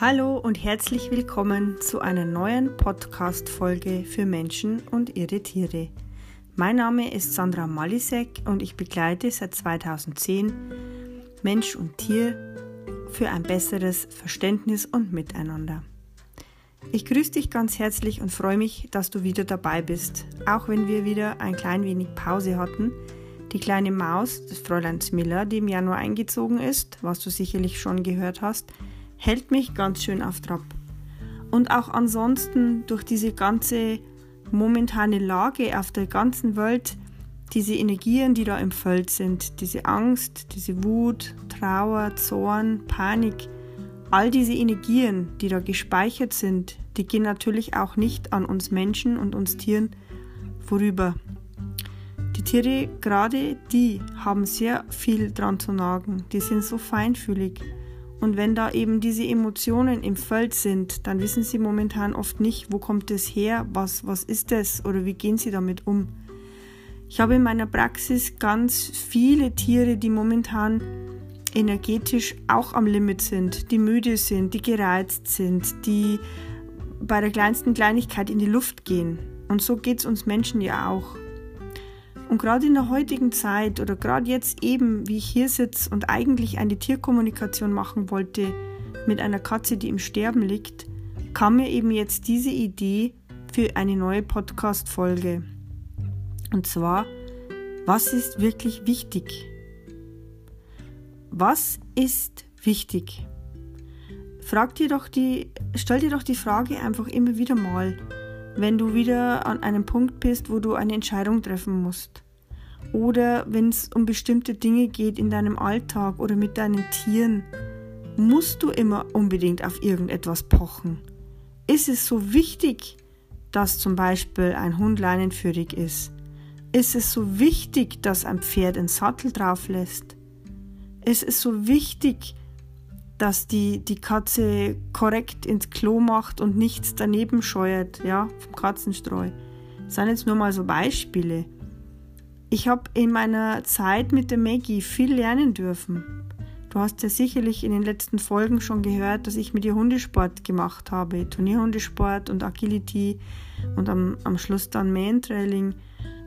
Hallo und herzlich willkommen zu einer neuen Podcast-Folge für Menschen und ihre Tiere. Mein Name ist Sandra Malisek und ich begleite seit 2010 Mensch und Tier für ein besseres Verständnis und Miteinander. Ich grüße dich ganz herzlich und freue mich, dass du wieder dabei bist, auch wenn wir wieder ein klein wenig Pause hatten. Die kleine Maus des Fräuleins Miller, die im Januar eingezogen ist, was du sicherlich schon gehört hast, hält mich ganz schön auf Trab. Und auch ansonsten durch diese ganze momentane Lage auf der ganzen Welt, diese Energien, die da im Feld sind, diese Angst, diese Wut, Trauer, Zorn, Panik, all diese Energien, die da gespeichert sind, die gehen natürlich auch nicht an uns Menschen und uns Tieren vorüber. Die Tiere, gerade die, haben sehr viel dran zu nagen. Die sind so feinfühlig. Und wenn da eben diese Emotionen im Feld sind, dann wissen sie momentan oft nicht, wo kommt es her, was, was ist es oder wie gehen sie damit um. Ich habe in meiner Praxis ganz viele Tiere, die momentan energetisch auch am Limit sind, die müde sind, die gereizt sind, die bei der kleinsten Kleinigkeit in die Luft gehen. Und so geht es uns Menschen ja auch. Und gerade in der heutigen Zeit oder gerade jetzt eben, wie ich hier sitze und eigentlich eine Tierkommunikation machen wollte mit einer Katze, die im Sterben liegt, kam mir eben jetzt diese Idee für eine neue Podcast-Folge. Und zwar, was ist wirklich wichtig? Was ist wichtig? Frag dir doch die, stell dir doch die Frage einfach immer wieder mal wenn du wieder an einem Punkt bist, wo du eine Entscheidung treffen musst. Oder wenn es um bestimmte Dinge geht in deinem Alltag oder mit deinen Tieren, musst du immer unbedingt auf irgendetwas pochen. Ist es so wichtig, dass zum Beispiel ein Hund leinenführig ist? Ist es so wichtig, dass ein Pferd einen Sattel drauf lässt? Ist es so wichtig, dass die, die Katze korrekt ins Klo macht und nichts daneben scheuert, ja, vom Katzenstreu. Das sind jetzt nur mal so Beispiele. Ich habe in meiner Zeit mit der Maggie viel lernen dürfen. Du hast ja sicherlich in den letzten Folgen schon gehört, dass ich mit ihr Hundesport gemacht habe. Turnierhundesport und Agility und am, am Schluss dann Mähentrailing.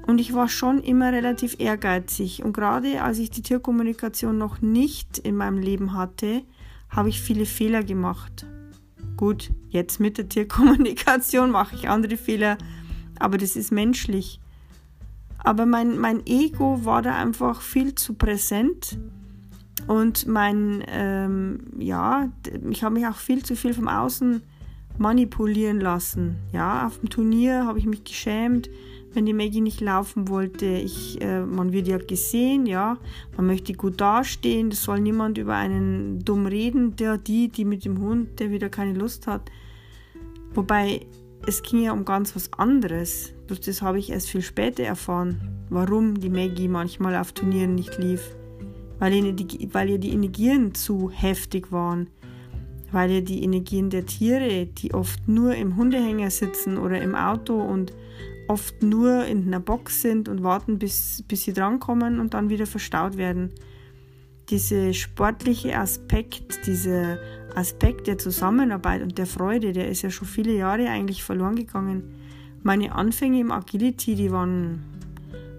Und ich war schon immer relativ ehrgeizig. Und gerade als ich die Tierkommunikation noch nicht in meinem Leben hatte, habe ich viele Fehler gemacht. Gut, jetzt mit der Tierkommunikation mache ich andere Fehler, aber das ist menschlich. Aber mein, mein Ego war da einfach viel zu präsent und mein, ähm, ja, ich habe mich auch viel zu viel vom Außen manipulieren lassen. Ja, auf dem Turnier habe ich mich geschämt, wenn die Maggie nicht laufen wollte. Ich, äh, man wird ja gesehen, ja, man möchte gut dastehen, es soll niemand über einen dumm reden, der, die, die mit dem Hund, der wieder keine Lust hat. Wobei, es ging ja um ganz was anderes. Bloß das habe ich erst viel später erfahren, warum die Maggie manchmal auf Turnieren nicht lief. Weil ihr die, weil ihr die Energien zu heftig waren. Weil ihr die Energien der Tiere, die oft nur im Hundehänger sitzen oder im Auto und oft nur in einer Box sind und warten, bis, bis sie drankommen und dann wieder verstaut werden. Dieser sportliche Aspekt, dieser Aspekt der Zusammenarbeit und der Freude, der ist ja schon viele Jahre eigentlich verloren gegangen. Meine Anfänge im Agility, die waren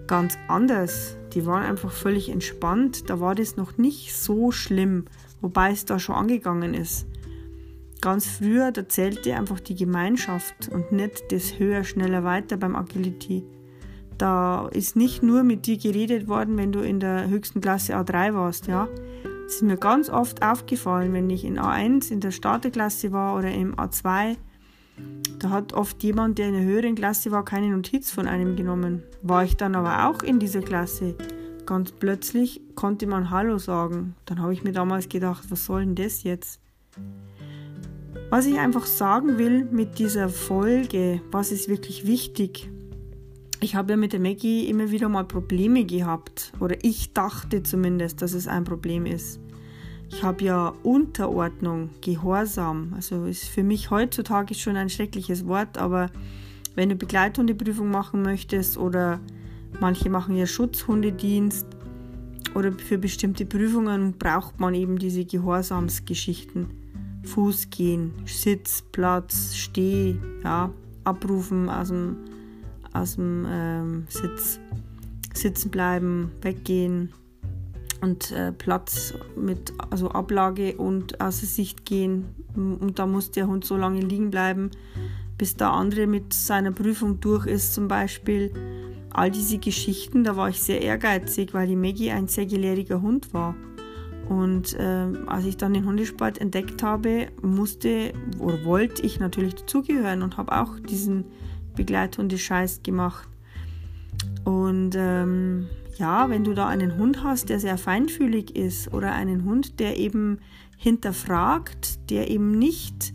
ganz anders. Die waren einfach völlig entspannt. Da war das noch nicht so schlimm, wobei es da schon angegangen ist. Ganz früher, da zählte einfach die Gemeinschaft und nicht das höher, schneller, weiter beim Agility. Da ist nicht nur mit dir geredet worden, wenn du in der höchsten Klasse A3 warst, ja. Es ist mir ganz oft aufgefallen, wenn ich in A1 in der Starterklasse war oder im A2, da hat oft jemand, der in der höheren Klasse war, keine Notiz von einem genommen. War ich dann aber auch in dieser Klasse, ganz plötzlich konnte man Hallo sagen. Dann habe ich mir damals gedacht, was soll denn das jetzt? Was ich einfach sagen will mit dieser Folge, was ist wirklich wichtig? Ich habe ja mit der Maggie immer wieder mal Probleme gehabt, oder ich dachte zumindest, dass es ein Problem ist. Ich habe ja Unterordnung, Gehorsam. Also ist für mich heutzutage schon ein schreckliches Wort, aber wenn du Begleithundeprüfung machen möchtest oder manche machen ja Schutzhundedienst oder für bestimmte Prüfungen braucht man eben diese Gehorsamsgeschichten. Fuß gehen, Sitz, Platz, Steh, ja, abrufen aus dem, aus dem ähm, Sitz, sitzen bleiben, weggehen und äh, Platz mit also Ablage und außer Sicht gehen. Und da muss der Hund so lange liegen bleiben, bis der andere mit seiner Prüfung durch ist, zum Beispiel. All diese Geschichten, da war ich sehr ehrgeizig, weil die Maggie ein sehr gelehriger Hund war. Und äh, als ich dann den Hundesport entdeckt habe, musste oder wollte ich natürlich dazugehören und habe auch diesen Begleithundescheiß gemacht. Und ähm, ja, wenn du da einen Hund hast, der sehr feinfühlig ist oder einen Hund, der eben hinterfragt, der eben nicht,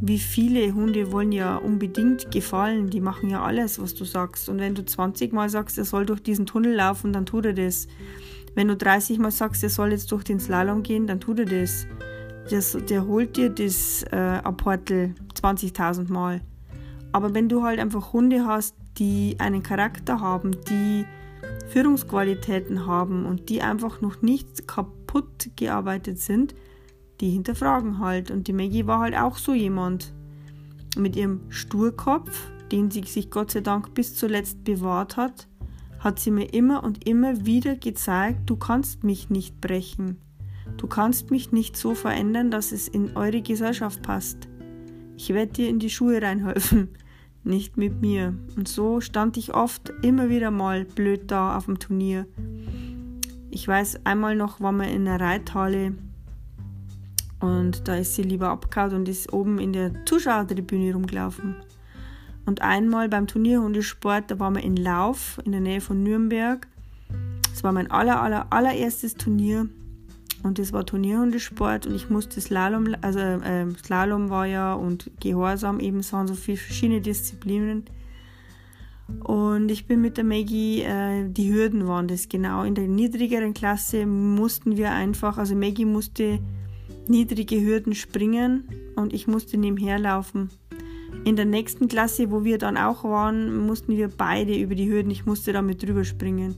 wie viele Hunde wollen ja unbedingt gefallen, die machen ja alles, was du sagst. Und wenn du 20 Mal sagst, er soll durch diesen Tunnel laufen, dann tut er das. Wenn du 30 Mal sagst, er soll jetzt durch den Slalom gehen, dann tut er das. das der holt dir das äh, Apportel 20.000 Mal. Aber wenn du halt einfach Hunde hast, die einen Charakter haben, die Führungsqualitäten haben und die einfach noch nicht kaputt gearbeitet sind, die hinterfragen halt. Und die Maggie war halt auch so jemand mit ihrem Sturkopf, den sie sich Gott sei Dank bis zuletzt bewahrt hat, hat sie mir immer und immer wieder gezeigt, du kannst mich nicht brechen. Du kannst mich nicht so verändern, dass es in eure Gesellschaft passt. Ich werde dir in die Schuhe reinhelfen, nicht mit mir. Und so stand ich oft immer wieder mal blöd da auf dem Turnier. Ich weiß, einmal noch waren wir in einer Reithalle und da ist sie lieber abgehauen und ist oben in der Zuschauertribüne rumgelaufen. Und einmal beim Turnierhundesport, da waren wir in Lauf in der Nähe von Nürnberg. Das war mein aller, aller, allererstes Turnier. Und das war Turnierhundesport und ich musste Slalom, also äh, Slalom war ja und Gehorsam eben, es waren so viele verschiedene Disziplinen. Und ich bin mit der Maggie, äh, die Hürden waren das genau. In der niedrigeren Klasse mussten wir einfach, also Maggie musste niedrige Hürden springen und ich musste nebenher laufen. In der nächsten Klasse, wo wir dann auch waren, mussten wir beide über die Hürden. Ich musste damit drüber springen.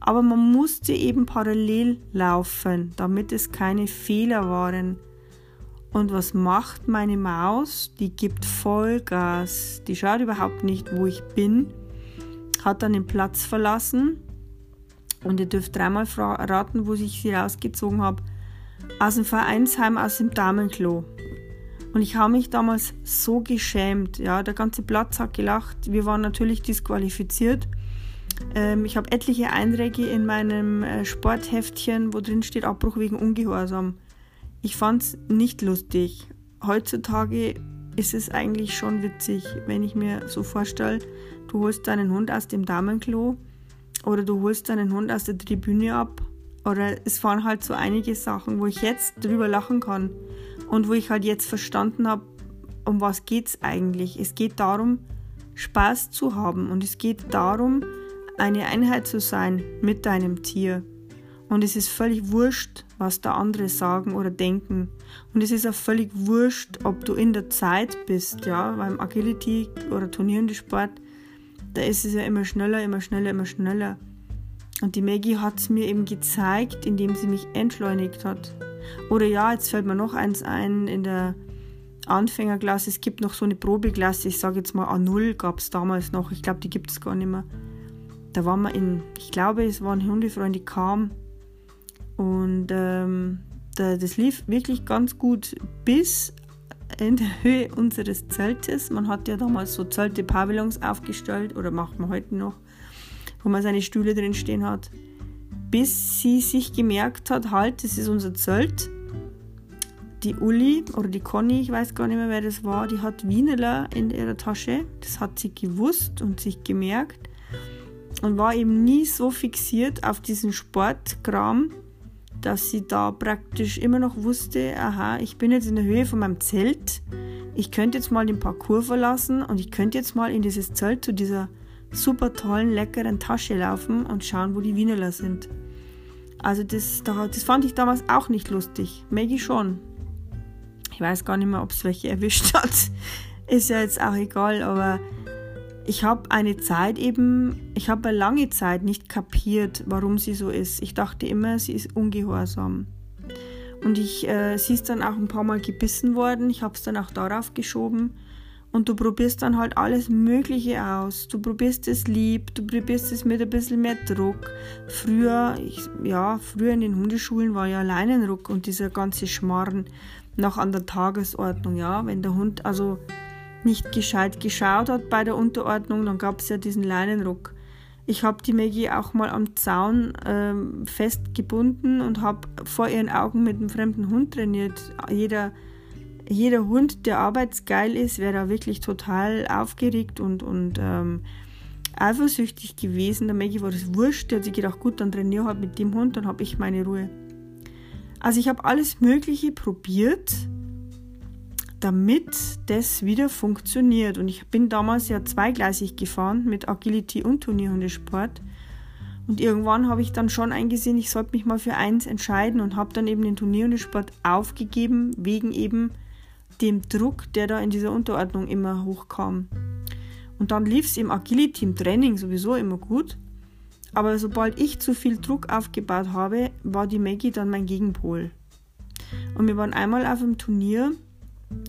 Aber man musste eben parallel laufen, damit es keine Fehler waren. Und was macht meine Maus? Die gibt Vollgas. Die schaut überhaupt nicht, wo ich bin. Hat dann den Platz verlassen. Und ihr dürft dreimal raten, wo ich sie rausgezogen habe. Aus dem Vereinsheim, aus dem Damenklo. Und ich habe mich damals so geschämt. Ja, der ganze Platz hat gelacht. Wir waren natürlich disqualifiziert. Ähm, ich habe etliche Einträge in meinem äh, Sportheftchen, wo drin steht Abbruch wegen Ungehorsam. Ich fand es nicht lustig. Heutzutage ist es eigentlich schon witzig, wenn ich mir so vorstelle, du holst deinen Hund aus dem Damenklo oder du holst deinen Hund aus der Tribüne ab. Oder es fahren halt so einige Sachen, wo ich jetzt drüber lachen kann und wo ich halt jetzt verstanden habe, um was geht es eigentlich. Es geht darum, Spaß zu haben und es geht darum, eine Einheit zu sein mit deinem Tier. Und es ist völlig wurscht, was da andere sagen oder denken. Und es ist auch völlig wurscht, ob du in der Zeit bist, ja, beim Agility oder turnierende Sport, da ist es ja immer schneller, immer schneller, immer schneller. Und die Maggie hat es mir eben gezeigt, indem sie mich entschleunigt hat. Oder ja, jetzt fällt mir noch eins ein in der Anfängerklasse. Es gibt noch so eine Probeklasse, ich sage jetzt mal A0 gab es damals noch. Ich glaube, die gibt es gar nicht mehr. Da waren wir in, ich glaube, es waren Hundefreunde kam. Und ähm, da, das lief wirklich ganz gut bis in der Höhe unseres Zeltes. Man hat ja damals so Zelte-Pavillons aufgestellt oder macht man heute noch, wo man seine Stühle drin stehen hat bis sie sich gemerkt hat, halt, das ist unser Zelt. Die Uli oder die Conny, ich weiß gar nicht mehr, wer das war, die hat Wienerler in ihrer Tasche. Das hat sie gewusst und sich gemerkt und war eben nie so fixiert auf diesen Sportkram, dass sie da praktisch immer noch wusste, aha, ich bin jetzt in der Höhe von meinem Zelt, ich könnte jetzt mal den Parcours verlassen und ich könnte jetzt mal in dieses Zelt zu dieser super tollen, leckeren Tasche laufen und schauen, wo die Wienerler sind. Also das, das fand ich damals auch nicht lustig. Maggie schon. Ich weiß gar nicht mehr, ob es welche erwischt hat. Ist ja jetzt auch egal, aber ich habe eine Zeit eben, ich habe eine lange Zeit nicht kapiert, warum sie so ist. Ich dachte immer, sie ist ungehorsam. Und ich, äh, sie ist dann auch ein paar Mal gebissen worden. Ich habe es dann auch darauf geschoben. Und du probierst dann halt alles Mögliche aus. Du probierst es lieb, du probierst es mit ein bisschen mehr Druck. Früher, ich, ja, früher in den Hundeschulen war ja Leinenruck und dieser ganze Schmarren noch an der Tagesordnung, ja. Wenn der Hund also nicht gescheit geschaut hat bei der Unterordnung, dann gab es ja diesen Leinenruck. Ich habe die Maggie auch mal am Zaun ähm, festgebunden und habe vor ihren Augen mit einem fremden Hund trainiert. Jeder jeder Hund, der arbeitsgeil ist, wäre da wirklich total aufgeregt und, und ähm, eifersüchtig gewesen. Der Maggie war das wurscht. Der hat sich gedacht, gut, dann trainiere halt mit dem Hund, dann habe ich meine Ruhe. Also ich habe alles Mögliche probiert, damit das wieder funktioniert. Und ich bin damals ja zweigleisig gefahren mit Agility und Turnierhundesport. Und irgendwann habe ich dann schon eingesehen, ich sollte mich mal für eins entscheiden und habe dann eben den Turnierhundesport aufgegeben, wegen eben dem Druck, der da in dieser Unterordnung immer hochkam. Und dann lief es im Agility, im Training sowieso immer gut. Aber sobald ich zu viel Druck aufgebaut habe, war die Maggie dann mein Gegenpol. Und wir waren einmal auf einem Turnier.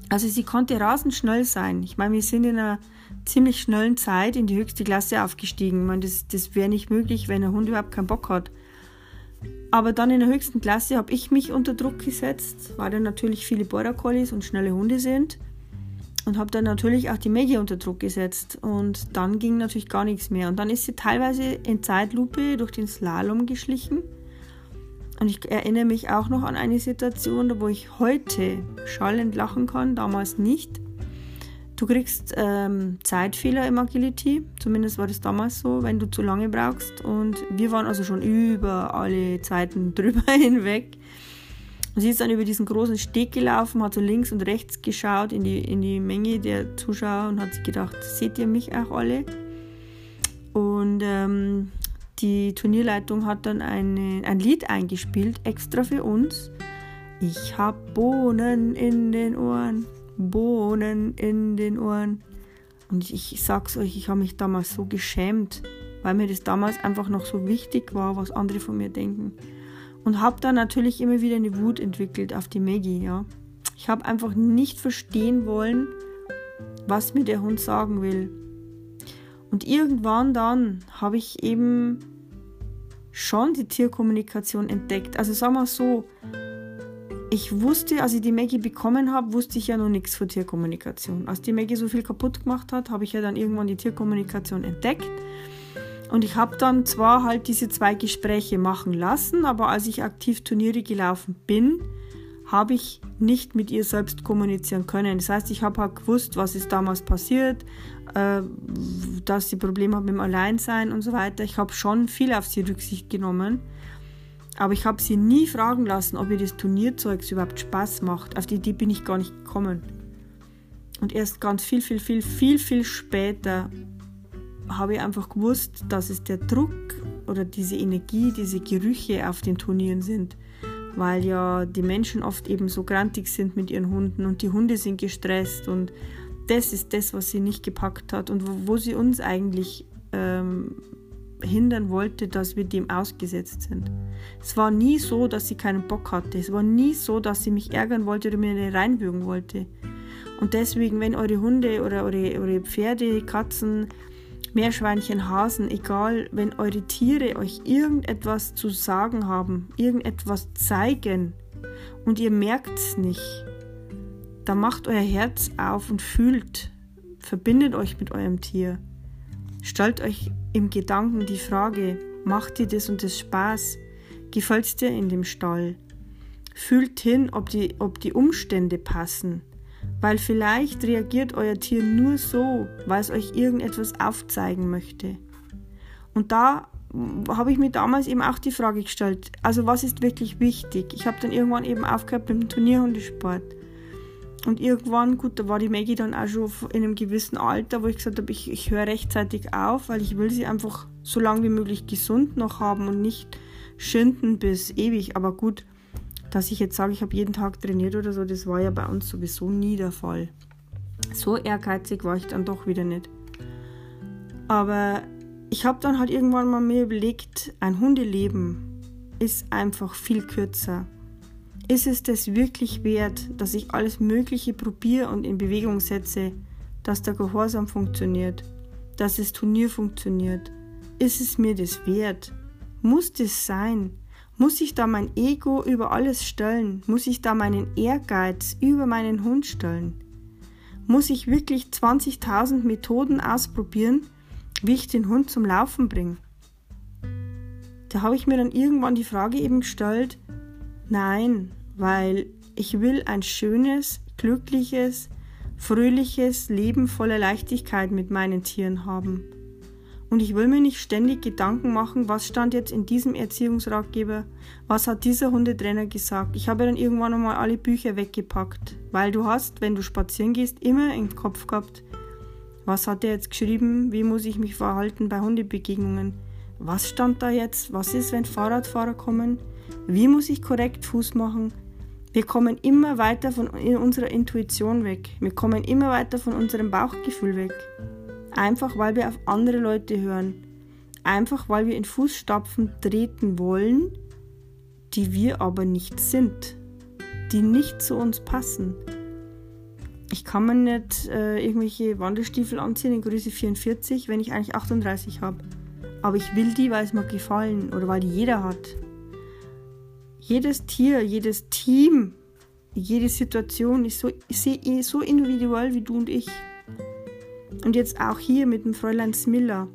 Also sie konnte rasend schnell sein. Ich meine, wir sind in einer ziemlich schnellen Zeit in die höchste Klasse aufgestiegen. Ich meine, das, das wäre nicht möglich, wenn ein Hund überhaupt keinen Bock hat. Aber dann in der höchsten Klasse habe ich mich unter Druck gesetzt, weil dann natürlich viele Border Collies und schnelle Hunde sind. Und habe dann natürlich auch die Maggie unter Druck gesetzt. Und dann ging natürlich gar nichts mehr. Und dann ist sie teilweise in Zeitlupe durch den Slalom geschlichen. Und ich erinnere mich auch noch an eine Situation, wo ich heute schallend lachen kann, damals nicht. Du kriegst ähm, Zeitfehler im Agility, zumindest war das damals so, wenn du zu lange brauchst. Und wir waren also schon über alle Zeiten drüber hinweg. Und sie ist dann über diesen großen Steg gelaufen, hat so links und rechts geschaut in die, in die Menge der Zuschauer und hat sich gedacht, seht ihr mich auch alle? Und ähm, die Turnierleitung hat dann eine, ein Lied eingespielt, extra für uns. Ich hab Bohnen in den Ohren. Bohnen in den Ohren. Und ich, ich sag's euch, ich habe mich damals so geschämt, weil mir das damals einfach noch so wichtig war, was andere von mir denken. Und habe dann natürlich immer wieder eine Wut entwickelt auf die Maggie, ja. Ich habe einfach nicht verstehen wollen, was mir der Hund sagen will. Und irgendwann dann habe ich eben schon die Tierkommunikation entdeckt. Also sagen wir so, ich wusste, als ich die Maggie bekommen habe, wusste ich ja noch nichts von Tierkommunikation. Als die Maggie so viel kaputt gemacht hat, habe ich ja dann irgendwann die Tierkommunikation entdeckt. Und ich habe dann zwar halt diese zwei Gespräche machen lassen, aber als ich aktiv Turniere gelaufen bin, habe ich nicht mit ihr selbst kommunizieren können. Das heißt, ich habe halt gewusst, was ist damals passiert, äh, dass sie Probleme hat mit dem Alleinsein und so weiter. Ich habe schon viel auf sie Rücksicht genommen. Aber ich habe sie nie fragen lassen, ob ihr das Turnierzeugs überhaupt Spaß macht. Auf die Idee bin ich gar nicht gekommen. Und erst ganz viel, viel, viel, viel, viel später habe ich einfach gewusst, dass es der Druck oder diese Energie, diese Gerüche auf den Turnieren sind. Weil ja die Menschen oft eben so grantig sind mit ihren Hunden und die Hunde sind gestresst und das ist das, was sie nicht gepackt hat und wo, wo sie uns eigentlich ähm, hindern wollte, dass wir dem ausgesetzt sind. Es war nie so, dass sie keinen Bock hatte. Es war nie so, dass sie mich ärgern wollte oder mir reinwürgen wollte. Und deswegen, wenn eure Hunde oder eure, eure Pferde, Katzen, Meerschweinchen, Hasen, egal, wenn eure Tiere euch irgendetwas zu sagen haben, irgendetwas zeigen und ihr merkt es nicht, dann macht euer Herz auf und fühlt, verbindet euch mit eurem Tier. Stellt euch im Gedanken die Frage, macht dir das und das Spaß? Gefällt es dir in dem Stall? Fühlt hin, ob die, ob die Umstände passen. Weil vielleicht reagiert euer Tier nur so, weil es euch irgendetwas aufzeigen möchte. Und da habe ich mir damals eben auch die Frage gestellt, also was ist wirklich wichtig? Ich habe dann irgendwann eben aufgehört mit dem Turnierhundesport. Und irgendwann, gut, da war die Maggie dann auch schon in einem gewissen Alter, wo ich gesagt habe, ich, ich höre rechtzeitig auf, weil ich will sie einfach so lange wie möglich gesund noch haben und nicht schinden bis ewig. Aber gut, dass ich jetzt sage, ich habe jeden Tag trainiert oder so, das war ja bei uns sowieso nie der Fall. So ehrgeizig war ich dann doch wieder nicht. Aber ich habe dann halt irgendwann mal mir überlegt, ein Hundeleben ist einfach viel kürzer Ist es das wirklich wert, dass ich alles Mögliche probiere und in Bewegung setze, dass der Gehorsam funktioniert, dass das Turnier funktioniert? Ist es mir das wert? Muss das sein? Muss ich da mein Ego über alles stellen? Muss ich da meinen Ehrgeiz über meinen Hund stellen? Muss ich wirklich 20.000 Methoden ausprobieren, wie ich den Hund zum Laufen bringe? Da habe ich mir dann irgendwann die Frage eben gestellt, nein, weil ich will ein schönes, glückliches, fröhliches Leben voller Leichtigkeit mit meinen Tieren haben. Und ich will mir nicht ständig Gedanken machen, was stand jetzt in diesem Erziehungsratgeber, was hat dieser Hundetrainer gesagt. Ich habe dann irgendwann einmal alle Bücher weggepackt, weil du hast, wenn du spazieren gehst, immer im Kopf gehabt, was hat er jetzt geschrieben, wie muss ich mich verhalten bei Hundebegegnungen. Was stand da jetzt? Was ist, wenn Fahrradfahrer kommen? Wie muss ich korrekt Fuß machen? Wir kommen immer weiter von unserer Intuition weg. Wir kommen immer weiter von unserem Bauchgefühl weg. Einfach weil wir auf andere Leute hören. Einfach weil wir in Fußstapfen treten wollen, die wir aber nicht sind. Die nicht zu uns passen. Ich kann mir nicht äh, irgendwelche Wanderstiefel anziehen in Größe 44, wenn ich eigentlich 38 habe. Aber ich will die, weil es mir gefallen oder weil die jeder hat. Jedes Tier, jedes Team, jede Situation ist so, ist so individuell wie du und ich. Und jetzt auch hier mit dem Fräulein Smiller.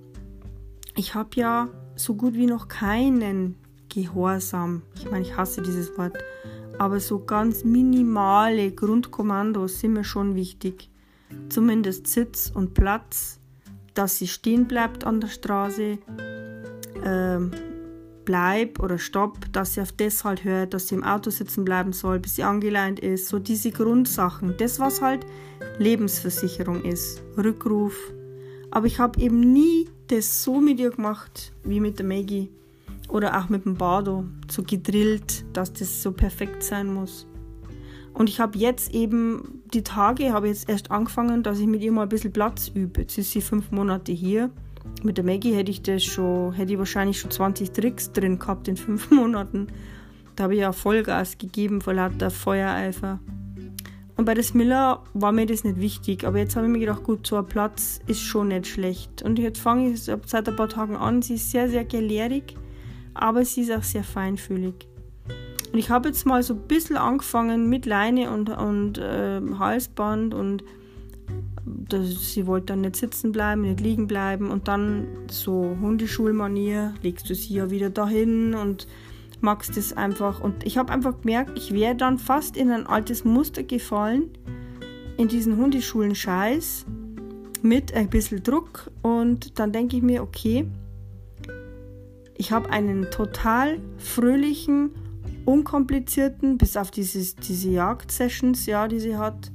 Ich habe ja so gut wie noch keinen Gehorsam. Ich meine, ich hasse dieses Wort. Aber so ganz minimale Grundkommandos sind mir schon wichtig. Zumindest Sitz und Platz, dass sie stehen bleibt an der Straße, äh, bleib oder stopp, dass sie auf das halt hört, dass sie im Auto sitzen bleiben soll, bis sie angeleint ist. So diese Grundsachen. Das, was halt Lebensversicherung ist. Rückruf. Aber ich habe eben nie das so mit ihr gemacht wie mit der Maggie. Oder auch mit dem Bardo. So gedrillt, dass das so perfekt sein muss. Und ich habe jetzt eben die Tage, habe jetzt erst angefangen, dass ich mit ihr mal ein bisschen Platz übe. Jetzt ist sie fünf Monate hier. Mit der Maggie hätte ich das schon, hätte ich wahrscheinlich schon 20 Tricks drin gehabt in fünf Monaten. Da habe ich ja Vollgas gegeben vor lauter Feuereifer. Und bei der Smiller war mir das nicht wichtig, aber jetzt habe ich mir gedacht, gut, so ein Platz ist schon nicht schlecht. Und jetzt fange ich seit ein paar Tagen an. Sie ist sehr, sehr gelehrig, aber sie ist auch sehr feinfühlig. Und ich habe jetzt mal so ein bisschen angefangen mit Leine und, und äh, Halsband und das, sie wollte dann nicht sitzen bleiben, nicht liegen bleiben und dann so Hundeschulmanier, legst du sie ja wieder dahin und magst es einfach. Und ich habe einfach gemerkt, ich wäre dann fast in ein altes Muster gefallen, in diesen Hundeschulen-Scheiß mit ein bisschen Druck und dann denke ich mir, okay, ich habe einen total fröhlichen, unkomplizierten, bis auf dieses, diese Jagd-Sessions, ja, die sie hat,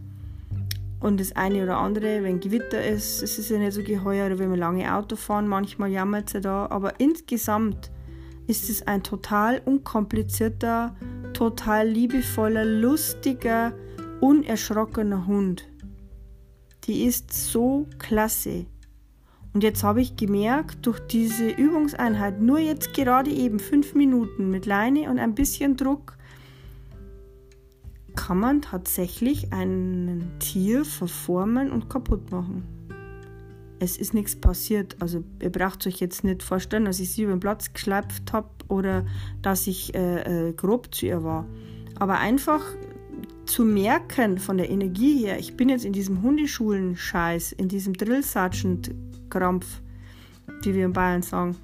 und das eine oder andere, wenn Gewitter ist, ist es ja nicht so geheuer, oder wenn wir lange Auto fahren, manchmal jammert sie da. Aber insgesamt ist es ein total unkomplizierter, total liebevoller, lustiger, unerschrockener Hund. Die ist so klasse. Und jetzt habe ich gemerkt, durch diese Übungseinheit, nur jetzt gerade eben fünf Minuten mit Leine und ein bisschen Druck, kann man tatsächlich ein Tier verformen und kaputt machen. Es ist nichts passiert. Also ihr braucht euch jetzt nicht vorstellen, dass ich sie über den Platz geschleift habe oder dass ich äh, äh, grob zu ihr war. Aber einfach zu merken von der Energie her, ich bin jetzt in diesem Hundeschulen-Scheiß, in diesem Drill Sergeant-Krampf, wie wir in Bayern sagen.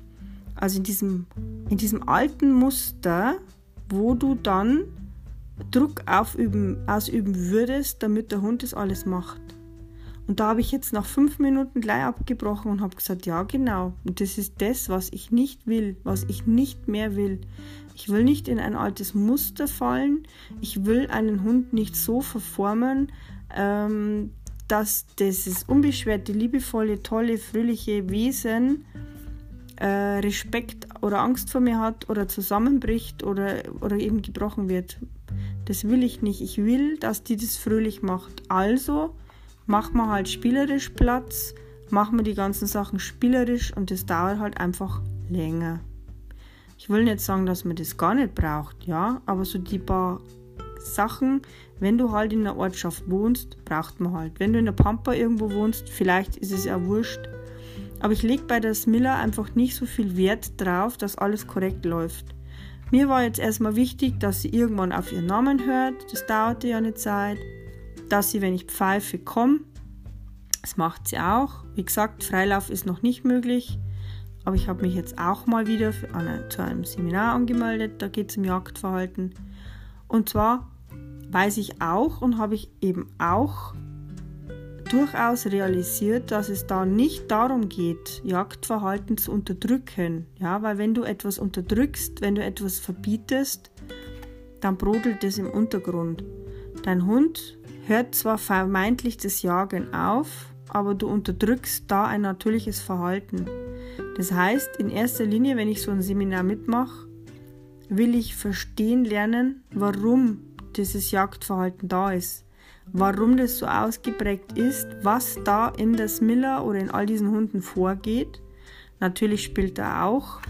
Also in diesem, in diesem alten Muster, wo du dann Druck aufüben, ausüben würdest, damit der Hund das alles macht. Und da habe ich jetzt nach fünf Minuten gleich abgebrochen und habe gesagt, ja genau, und das ist das, was ich nicht will, was ich nicht mehr will. Ich will nicht in ein altes Muster fallen, ich will einen Hund nicht so verformen, ähm, dass dieses unbeschwerte, liebevolle, tolle, fröhliche Wesen äh, Respekt oder Angst vor mir hat oder zusammenbricht oder, oder eben gebrochen wird. Das will ich nicht. Ich will, dass die das fröhlich macht. Also machen wir halt spielerisch Platz, machen wir die ganzen Sachen spielerisch und das dauert halt einfach länger. Ich will nicht sagen, dass man das gar nicht braucht, ja, aber so die paar Sachen, wenn du halt in einer Ortschaft wohnst, braucht man halt. Wenn du in der Pampa irgendwo wohnst, vielleicht ist es ja wurscht. Aber ich lege bei der Smilla einfach nicht so viel Wert drauf, dass alles korrekt läuft. Mir war jetzt erstmal wichtig, dass sie irgendwann auf ihren Namen hört. Das dauerte ja eine Zeit. Dass sie, wenn ich pfeife, kommt. Das macht sie auch. Wie gesagt, Freilauf ist noch nicht möglich. Aber ich habe mich jetzt auch mal wieder eine, zu einem Seminar angemeldet. Da geht es um Jagdverhalten. Und zwar weiß ich auch und habe ich eben auch durchaus realisiert, dass es da nicht darum geht, Jagdverhalten zu unterdrücken. Ja, weil wenn du etwas unterdrückst, wenn du etwas verbietest, dann brodelt es im Untergrund. Dein Hund hört zwar vermeintlich das Jagen auf, aber du unterdrückst da ein natürliches Verhalten. Das heißt, in erster Linie, wenn ich so ein Seminar mitmache, will ich verstehen lernen, warum dieses Jagdverhalten da ist warum das so ausgeprägt ist, was da in der Smiller oder in all diesen Hunden vorgeht. Natürlich spielt da auch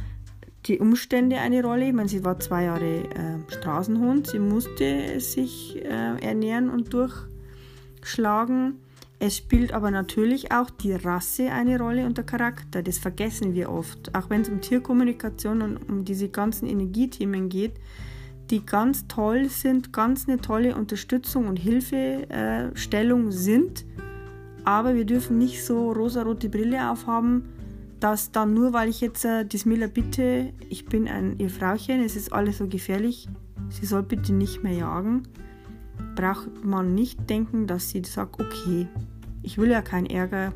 die Umstände eine Rolle. Ich meine, sie war zwei Jahre äh, Straßenhund, sie musste sich äh, ernähren und durchschlagen. Es spielt aber natürlich auch die Rasse eine Rolle und der Charakter. Das vergessen wir oft. Auch wenn es um Tierkommunikation und um diese ganzen Energiethemen geht, die ganz toll sind, ganz eine tolle Unterstützung und Hilfestellung sind. Aber wir dürfen nicht so rosarote Brille aufhaben, dass dann nur, weil ich jetzt äh, die Smilla bitte, ich bin ein ihr Frauchen, es ist alles so gefährlich, sie soll bitte nicht mehr jagen, braucht man nicht denken, dass sie sagt, okay, ich will ja keinen Ärger,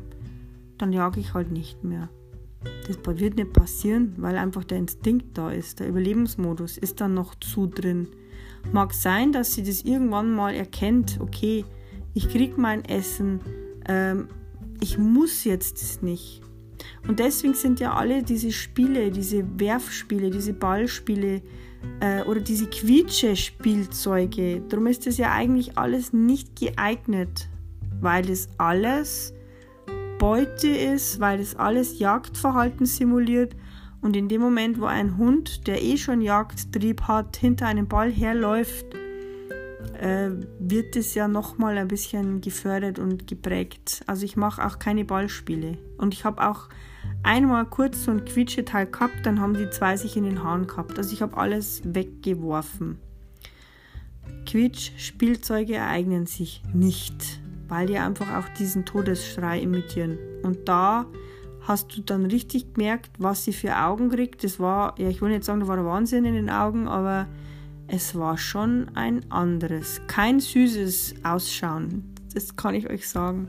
dann jage ich halt nicht mehr. Das wird nicht passieren, weil einfach der Instinkt da ist. Der Überlebensmodus ist dann noch zu drin. Mag sein, dass sie das irgendwann mal erkennt, okay, ich krieg mein Essen, ähm, ich muss jetzt das nicht. Und deswegen sind ja alle diese Spiele, diese Werfspiele, diese Ballspiele äh, oder diese Quietsche-Spielzeuge, darum ist das ja eigentlich alles nicht geeignet, weil das alles Beute ist, weil das alles Jagdverhalten simuliert und in dem Moment, wo ein Hund, der eh schon Jagdtrieb hat, hinter einem Ball herläuft, äh, wird es ja nochmal ein bisschen gefördert und geprägt. Also ich mache auch keine Ballspiele. Und ich habe auch einmal kurz so ein Quietscheteil gehabt, dann haben die zwei sich in den Haaren gehabt. Also ich habe alles weggeworfen. Quietsch-Spielzeuge ereignen sich nicht weil die einfach auch diesen Todesschrei imitieren. Und da hast du dann richtig gemerkt, was sie für Augen kriegt. Das war, ja, ich will nicht sagen, da war der Wahnsinn in den Augen, aber es war schon ein anderes. Kein süßes Ausschauen. Das kann ich euch sagen.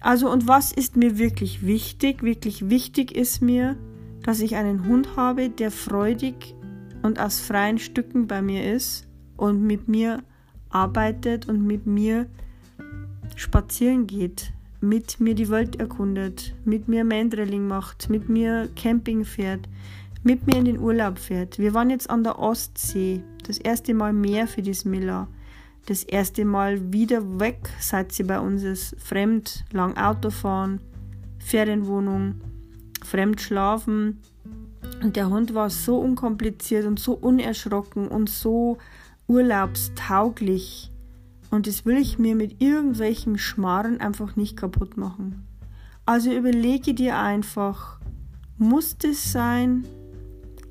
Also, und was ist mir wirklich wichtig? Wirklich wichtig ist mir, dass ich einen Hund habe, der freudig und aus freien Stücken bei mir ist und mit mir arbeitet und mit mir spazieren geht, mit mir die Welt erkundet, mit mir Mandrilling macht, mit mir Camping fährt, mit mir in den Urlaub fährt. Wir waren jetzt an der Ostsee, das erste Mal mehr für die Smilla. Das erste Mal wieder weg, seit sie bei uns ist. Fremd, lang Auto fahren, Ferienwohnung, fremd schlafen. Und der Hund war so unkompliziert und so unerschrocken und so urlaubstauglich. Und das will ich mir mit irgendwelchen Schmarren einfach nicht kaputt machen. Also überlege dir einfach, muss das sein?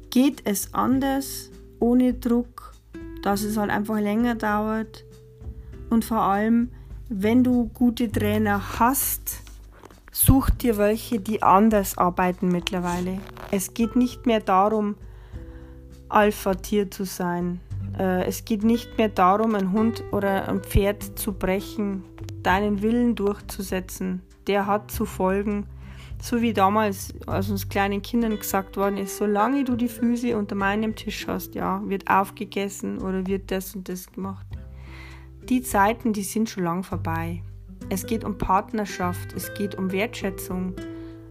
Geht es anders, ohne Druck, dass es halt einfach länger dauert? Und vor allem, wenn du gute Trainer hast, such dir welche, die anders arbeiten mittlerweile. Es geht nicht mehr darum, Alpha-Tier zu sein. Äh, es geht nicht mehr darum, einen Hund oder ein Pferd zu brechen, deinen Willen durchzusetzen. Der hat zu folgen. So wie damals, als uns kleinen Kindern gesagt worden ist, solange du die Füße unter meinem Tisch hast, ja, wird aufgegessen oder wird das und das gemacht. Die Zeiten, die sind schon lang vorbei. Es geht um Partnerschaft, es geht um Wertschätzung,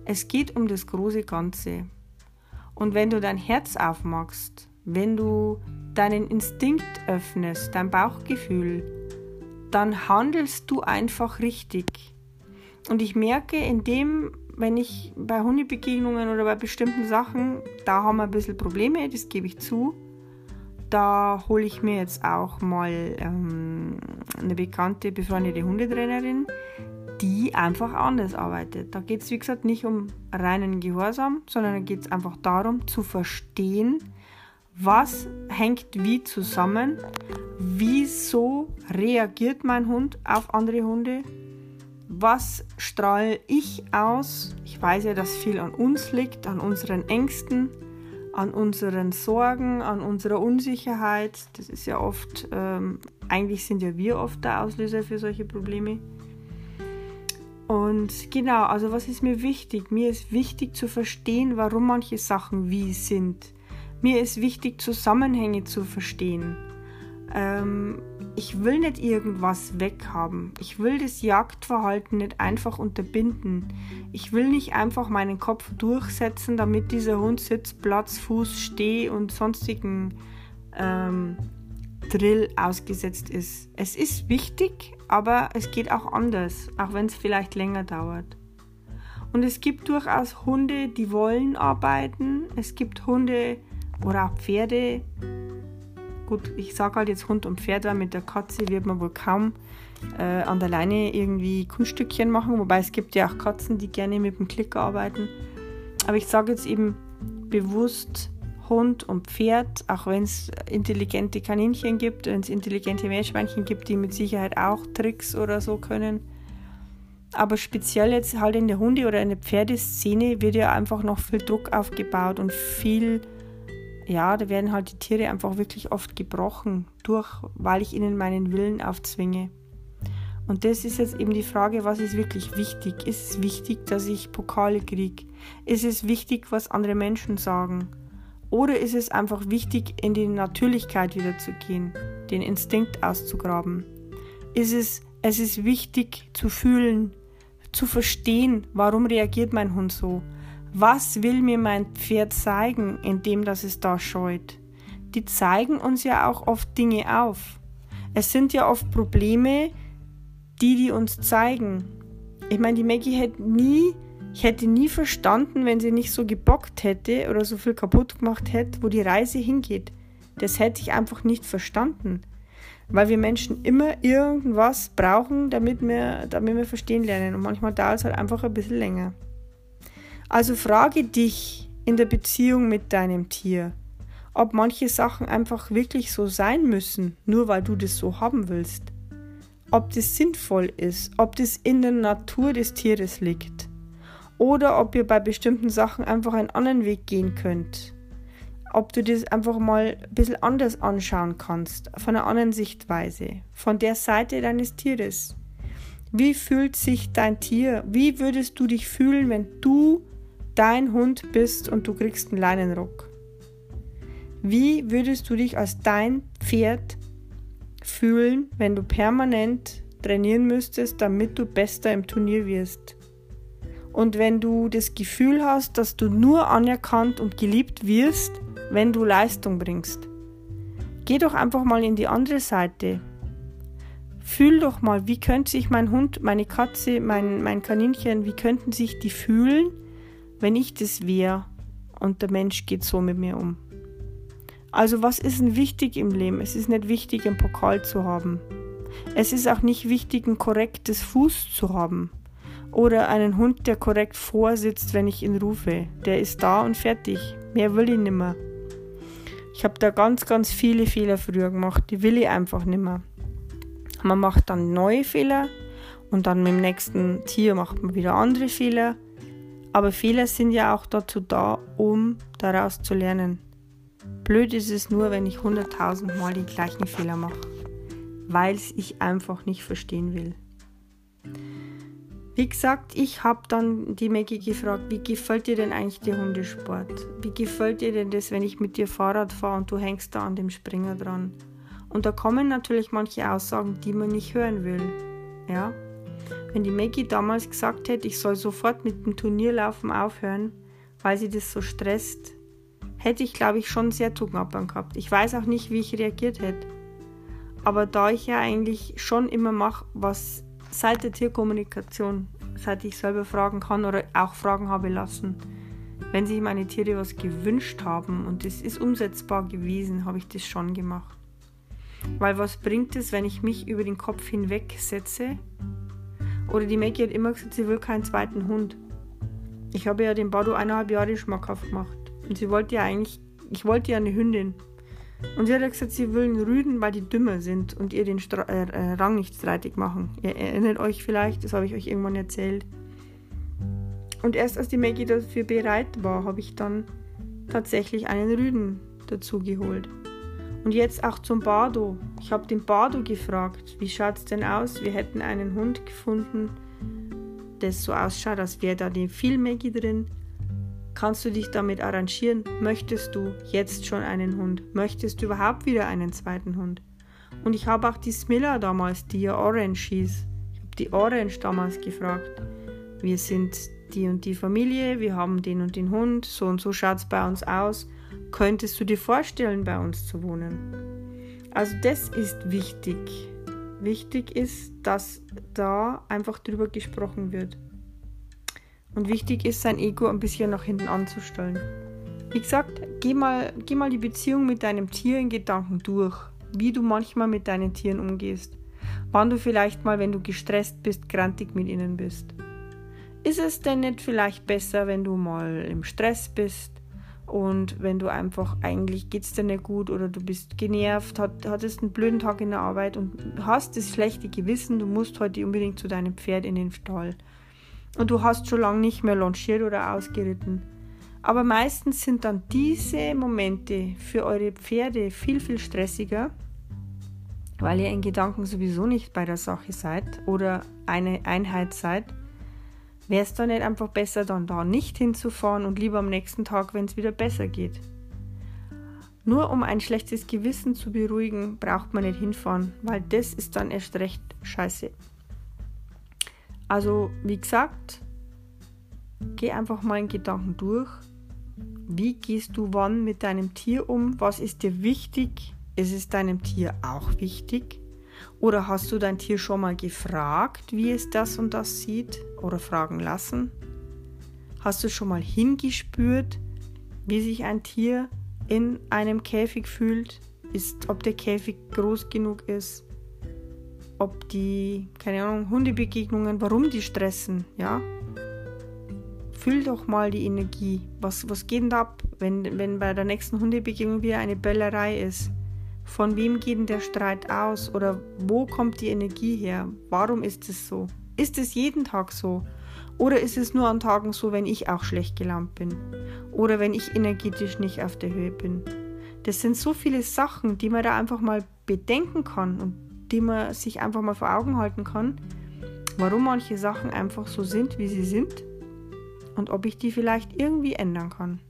es geht um das große Ganze. Und wenn du dein Herz aufmachst, wenn du deinen Instinkt öffnest, dein Bauchgefühl, dann handelst du einfach richtig. Und ich merke, indem, wenn ich bei Hundebegegnungen oder bei bestimmten Sachen, da haben wir ein bisschen Probleme, das gebe ich zu. da hole ich mir jetzt auch mal ähm, eine bekannte, befreundete Hundetrainerin, die einfach anders arbeitet. Da geht es, wie gesagt, nicht um reinen Gehorsam, sondern da geht es einfach darum zu verstehen, was hängt wie zusammen, wieso reagiert mein Hund auf andere Hunde, was strahle ich aus. Ich weiß ja, dass viel an uns liegt, an unseren Ängsten, an unseren Sorgen, an unserer Unsicherheit. Das ist ja oft, ähm, eigentlich sind ja wir oft der Auslöser für solche Probleme. Und genau, also was ist mir wichtig? Mir ist wichtig zu verstehen, warum manche Sachen wie sind. Mir ist wichtig, Zusammenhänge zu verstehen. Ähm, ich will nicht irgendwas weghaben. Ich will das Jagdverhalten nicht einfach unterbinden. Ich will nicht einfach meinen Kopf durchsetzen, damit dieser Hund Sitz, Platz, Fuß, Steh und sonstigen ähm, Drill ausgesetzt ist. Es ist wichtig, aber es geht auch anders, auch wenn es vielleicht länger dauert. Und es gibt durchaus Hunde, die wollen arbeiten. Es gibt Hunde oder auch Pferde. Gut, ich sage halt jetzt Hund und Pferd, weil mit der Katze wird man wohl kaum äh, an der Leine irgendwie Kunststückchen machen. Wobei es gibt ja auch Katzen, die gerne mit dem Klicker arbeiten. Aber ich sage jetzt eben bewusst Hund und Pferd, auch wenn es intelligente Kaninchen gibt, wenn es intelligente Meerschweinchen gibt, die mit Sicherheit auch Tricks oder so können. Aber speziell jetzt halt in der Hunde- oder in der Pferdeszene wird ja einfach noch viel Druck aufgebaut und viel, ja, da werden halt die Tiere einfach wirklich oft gebrochen durch, weil ich ihnen meinen Willen aufzwinge. Und das ist jetzt eben die Frage, was ist wirklich wichtig? Ist es wichtig, dass ich Pokale kriege? Ist es wichtig, was andere Menschen sagen? Oder ist es einfach wichtig, in die Natürlichkeit wieder zu gehen, den Instinkt auszugraben? Ist es, es ist wichtig zu fühlen, zu verstehen, warum reagiert mein Hund so? Was will mir mein Pferd zeigen, indem das es da scheut? Die zeigen uns ja auch oft Dinge auf. Es sind ja oft Probleme, die die uns zeigen. Ich meine, die Maggie hätte nie ich hätte nie verstanden, wenn sie nicht so gebockt hätte oder so viel kaputt gemacht hätte, wo die Reise hingeht. Das hätte ich einfach nicht verstanden. Weil wir Menschen immer irgendwas brauchen, damit wir, damit wir verstehen lernen. Und manchmal dauert es halt einfach ein bisschen länger. Also frage dich in der Beziehung mit deinem Tier, ob manche Sachen einfach wirklich so sein müssen, nur weil du das so haben willst. Ob das sinnvoll ist, ob das in der Natur des Tieres liegt oder ob ihr bei bestimmten Sachen einfach einen anderen Weg gehen könnt. Ob du das einfach mal ein bisschen anders anschauen kannst, von einer anderen Sichtweise, von der Seite deines Tieres. Wie fühlt sich dein Tier? Wie würdest du dich fühlen, wenn du dein Hund bist und du kriegst einen Leinenrock? Wie würdest du dich als dein Pferd fühlen, wenn du permanent trainieren müsstest, damit du bester im Turnier wirst? Und wenn du das Gefühl hast, dass du nur anerkannt und geliebt wirst, wenn du Leistung bringst. Geh doch einfach mal in die andere Seite. Fühl doch mal, wie könnte sich mein Hund, meine Katze, mein, mein Kaninchen, wie könnten sich die fühlen, wenn ich das wäre und der Mensch geht so mit mir um. Also was ist denn wichtig im Leben? Es ist nicht wichtig, einen Pokal zu haben. Es ist auch nicht wichtig, ein korrektes Fuß zu haben. Oder einen Hund, der korrekt vorsitzt, wenn ich ihn rufe. Der ist da und fertig. Mehr will ich nimmer. Ich habe da ganz, ganz viele Fehler früher gemacht. Die will ich einfach nimmer. Man macht dann neue Fehler und dann mit dem nächsten Tier macht man wieder andere Fehler. Aber Fehler sind ja auch dazu da, um daraus zu lernen. Blöd ist es nur, wenn ich 100.000 Mal die gleichen Fehler mache, weil ich einfach nicht verstehen will. Wie gesagt, ich habe dann die Maggie gefragt, wie gefällt dir denn eigentlich der Hundesport? Wie gefällt dir denn das, wenn ich mit dir Fahrrad fahre und du hängst da an dem Springer dran? Und da kommen natürlich manche Aussagen, die man nicht hören will. Ja? Wenn die Maggie damals gesagt hätte, ich soll sofort mit dem Turnierlaufen aufhören, weil sie das so stresst, hätte ich, glaube ich, schon sehr Zugabbern gehabt. Ich weiß auch nicht, wie ich reagiert hätte. Aber da ich ja eigentlich schon immer mache, was seit der Tierkommunikation, seit ich selber fragen kann oder auch Fragen habe lassen, Wenn sich meine Tiere was gewünscht haben und es ist umsetzbar gewesen, habe ich das schon gemacht. Weil was bringt es, wenn ich mich über den Kopf hinwegsetze? Oder die Maggie hat immer gesagt, sie will keinen zweiten Hund. Ich habe ja den Bado eineinhalb Jahre schmackhaft gemacht. Und sie wollte ja eigentlich, ich wollte ja eine Hündin. Und sie hat gesagt, sie will einen Rüden, weil die dümmer sind und ihr den Stra äh, äh, Rang nicht streitig machen. Ihr erinnert euch vielleicht, das habe ich euch irgendwann erzählt. Und erst als die Maggie dafür bereit war, habe ich dann tatsächlich einen Rüden dazu geholt. Und jetzt auch zum Bardo. Ich habe den Bardo gefragt, wie schaut es denn aus? Wir hätten einen Hund gefunden, der so ausschaut, als wäre da viel Maggie drin. Kannst du dich damit arrangieren? Möchtest du jetzt schon einen Hund? Möchtest du überhaupt wieder einen zweiten Hund? Und ich habe auch die Smilla damals, die ja Orange hieß. Ich habe die Orange damals gefragt. Wir sind die und die Familie, wir haben den und den Hund, so und so schaut es bei uns aus. Könntest du dir vorstellen, bei uns zu wohnen? Also das ist wichtig. Wichtig ist, dass da einfach drüber gesprochen wird. Und wichtig ist, sein Ego ein bisschen nach hinten anzustellen. Wie gesagt, geh mal, geh mal die Beziehung mit deinem Tier in Gedanken durch, wie du manchmal mit deinen Tieren umgehst. Wann du vielleicht mal, wenn du gestresst bist, grantig mit ihnen bist. Ist es denn nicht vielleicht besser, wenn du mal im Stress bist und wenn du einfach eigentlich geht es dir nicht gut oder du bist genervt, hat, hattest einen blöden Tag in der Arbeit und hast das schlechte Gewissen, du musst heute unbedingt zu deinem Pferd in den Stall und du hast schon lange nicht mehr longiert oder ausgeritten. Aber meistens sind dann diese Momente für eure Pferde viel, viel stressiger, weil ihr in Gedanken sowieso nicht bei der Sache seid oder eine Einheit seid. Wäre es dann nicht einfach besser, dann da nicht hinzufahren und lieber am nächsten Tag, wenn es wieder besser geht? Nur um ein schlechtes Gewissen zu beruhigen, braucht man nicht hinfahren, weil das ist dann erst recht scheiße. Also, wie gesagt, geh einfach mal in Gedanken durch. Wie gehst du wann mit deinem Tier um? Was ist dir wichtig? Ist es deinem Tier auch wichtig? Oder hast du dein Tier schon mal gefragt, wie es das und das sieht? Oder fragen lassen? Hast du schon mal hingespürt, wie sich ein Tier in einem Käfig fühlt? Ist, ob der Käfig groß genug ist? ob die, keine Ahnung, Hundebegegnungen, warum die stressen, ja. Fühl doch mal die Energie. Was, was geht denn da ab, wenn, wenn bei der nächsten Hundebegegnung wieder eine Böllerei ist? Von wem geht denn der Streit aus? Oder wo kommt die Energie her? Warum ist es so? Ist es jeden Tag so? Oder ist es nur an Tagen so, wenn ich auch schlecht gelaunt bin? Oder wenn ich energetisch nicht auf der Höhe bin? Das sind so viele Sachen, die man da einfach mal bedenken kann und die man sich einfach mal vor Augen halten kann, warum manche Sachen einfach so sind, wie sie sind und ob ich die vielleicht irgendwie ändern kann.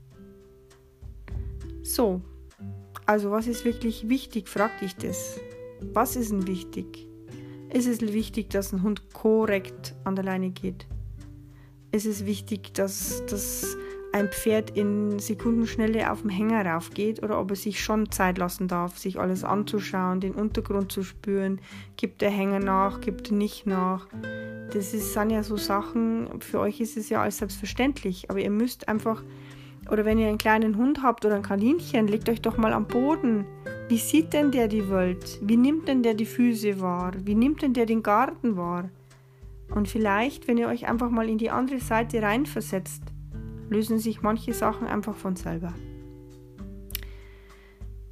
So, also was ist wirklich wichtig, fragte ich das. Was ist denn wichtig? Ist es wichtig, dass ein Hund korrekt an der Leine geht? Ist es wichtig, dass, dass ein Pferd in Sekundenschnelle auf dem Hänger raufgeht oder ob er sich schon Zeit lassen darf, sich alles anzuschauen, den Untergrund zu spüren. Gibt der Hänger nach, gibt er nicht nach? Das ist, sind ja so Sachen, für euch ist es ja alles selbstverständlich, aber ihr müsst einfach, oder wenn ihr einen kleinen Hund habt oder ein Kaninchen, legt euch doch mal am Boden. Wie sieht denn der die Welt? Wie nimmt denn der die Füße wahr? Wie nimmt denn der den Garten wahr? Und vielleicht, wenn ihr euch einfach mal in die andere Seite reinversetzt, lösen sich manche Sachen einfach von selber.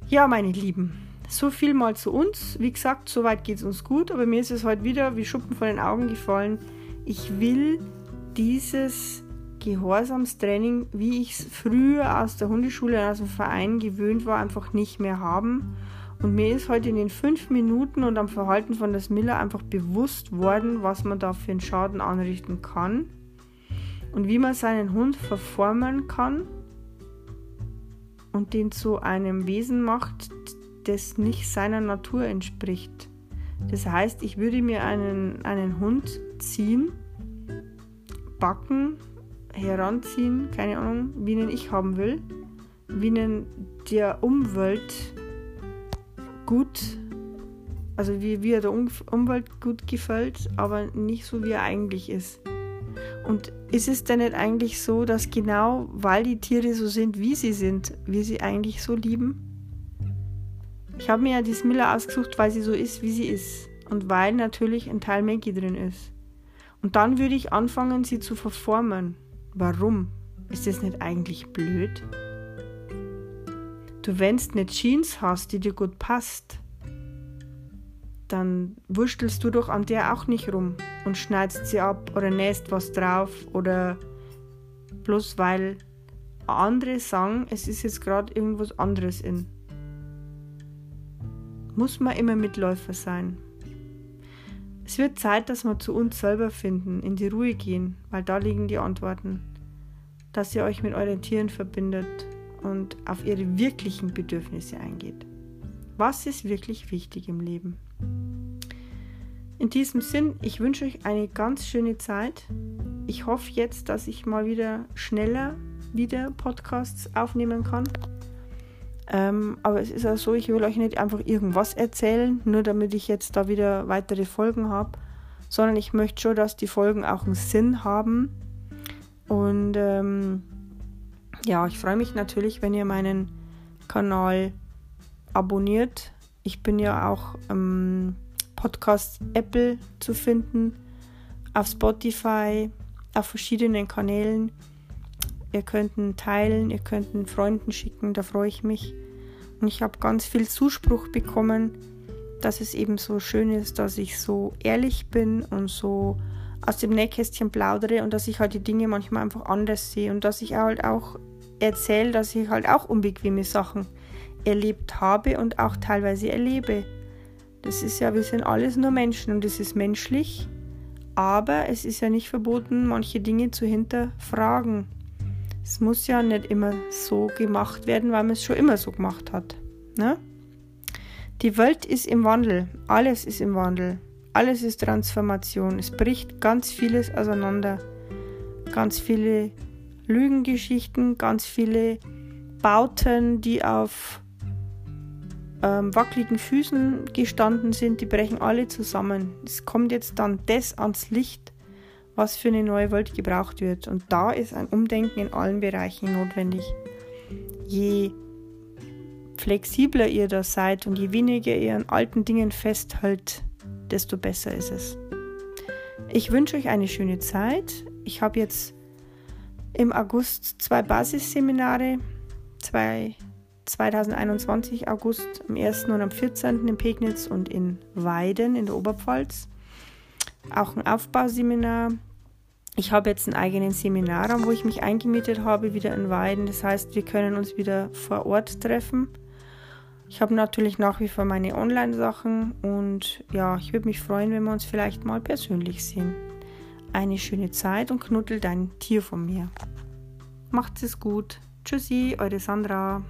Ja, meine Lieben, so viel mal zu uns. Wie gesagt, soweit geht es uns gut, aber mir ist es heute wieder wie Schuppen von den Augen gefallen. Ich will dieses Gehorsamstraining, wie ich es früher aus der Hundeschule, aus dem Verein gewöhnt war, einfach nicht mehr haben. Und mir ist heute in den fünf Minuten und am Verhalten von der Miller einfach bewusst worden, was man da für einen Schaden anrichten kann und wie man seinen Hund verformen kann und den zu einem Wesen macht, das nicht seiner Natur entspricht. Das heißt, ich würde mir einen, einen Hund ziehen, backen, heranziehen, keine Ahnung, wie ihn ich haben will, wie ihn der Umwelt gut, also wie, wie er der Umwelt gut gefällt, aber nicht so wie er eigentlich ist. Und ist es denn nicht eigentlich so, dass genau weil die Tiere so sind, wie sie sind, wir sie eigentlich so lieben? Ich habe mir ja die Smilla ausgesucht, weil sie so ist, wie sie ist. Und weil natürlich ein Teil Maggie drin ist. Und dann würde ich anfangen, sie zu verformen. Warum? Ist das nicht eigentlich blöd? Du, wenn du eine Jeans hast, die dir gut passt, dann wurstelst du doch an der auch nicht rum und schneidest sie ab oder nähst was drauf oder bloß weil andere sagen, es ist jetzt gerade irgendwas anderes in. Muss man immer Mitläufer sein. Es wird Zeit, dass wir zu uns selber finden, in die Ruhe gehen, weil da liegen die Antworten. Dass ihr euch mit euren Tieren verbindet und auf ihre wirklichen Bedürfnisse eingeht. Was ist wirklich wichtig im Leben? In diesem Sinn, ich wünsche euch eine ganz schöne Zeit. Ich hoffe jetzt, dass ich mal wieder schneller wieder Podcasts aufnehmen kann. Ähm, aber es ist auch so, ich will euch nicht einfach irgendwas erzählen, nur damit ich jetzt da wieder weitere Folgen habe, sondern ich möchte schon, dass die Folgen auch einen Sinn haben. Und ähm, ja, ich freue mich natürlich, wenn ihr meinen Kanal abonniert. Ich bin ja auch ähm, Podcast Apple zu finden, auf Spotify, auf verschiedenen Kanälen. Ihr könnt ihn teilen, ihr könnt ihn Freunden schicken, da freue ich mich. Und ich habe ganz viel Zuspruch bekommen, dass es eben so schön ist, dass ich so ehrlich bin und so aus dem Nähkästchen plaudere und dass ich halt die Dinge manchmal einfach anders sehe und dass ich halt auch erzähle, dass ich halt auch unbequeme Sachen erlebt habe und auch teilweise erlebe. Das ist ja, wir sind alles nur Menschen und es ist menschlich, aber es ist ja nicht verboten, manche Dinge zu hinterfragen. Es muss ja nicht immer so gemacht werden, weil man es schon immer so gemacht hat. Ne? Die Welt ist im Wandel, alles ist im Wandel, alles ist Transformation. Es bricht ganz vieles auseinander, ganz viele Lügengeschichten, ganz viele Bauten, die auf ähm, wackeligen Füßen gestanden sind, die brechen alle zusammen. Es kommt jetzt dann das ans Licht, was für eine neue Welt gebraucht wird. Und da ist ein Umdenken in allen Bereichen notwendig. Je flexibler ihr da seid und je weniger ihr an alten Dingen festhält, desto besser ist es. Ich wünsche euch eine schöne Zeit. Ich habe jetzt im August zwei Basisseminare, zwei 2021 August am 1. und am 14. in Pegnitz und in Weiden in der Oberpfalz. Auch ein Aufbauseminar. Ich habe jetzt einen eigenen Seminarraum, wo ich mich eingemietet habe, wieder in Weiden. Das heißt, wir können uns wieder vor Ort treffen. Ich habe natürlich nach wie vor meine Online-Sachen und ja, ich würde mich freuen, wenn wir uns vielleicht mal persönlich sehen. Eine schöne Zeit und knuddel dein Tier von mir. Macht es gut. Tschüssi, eure Sandra.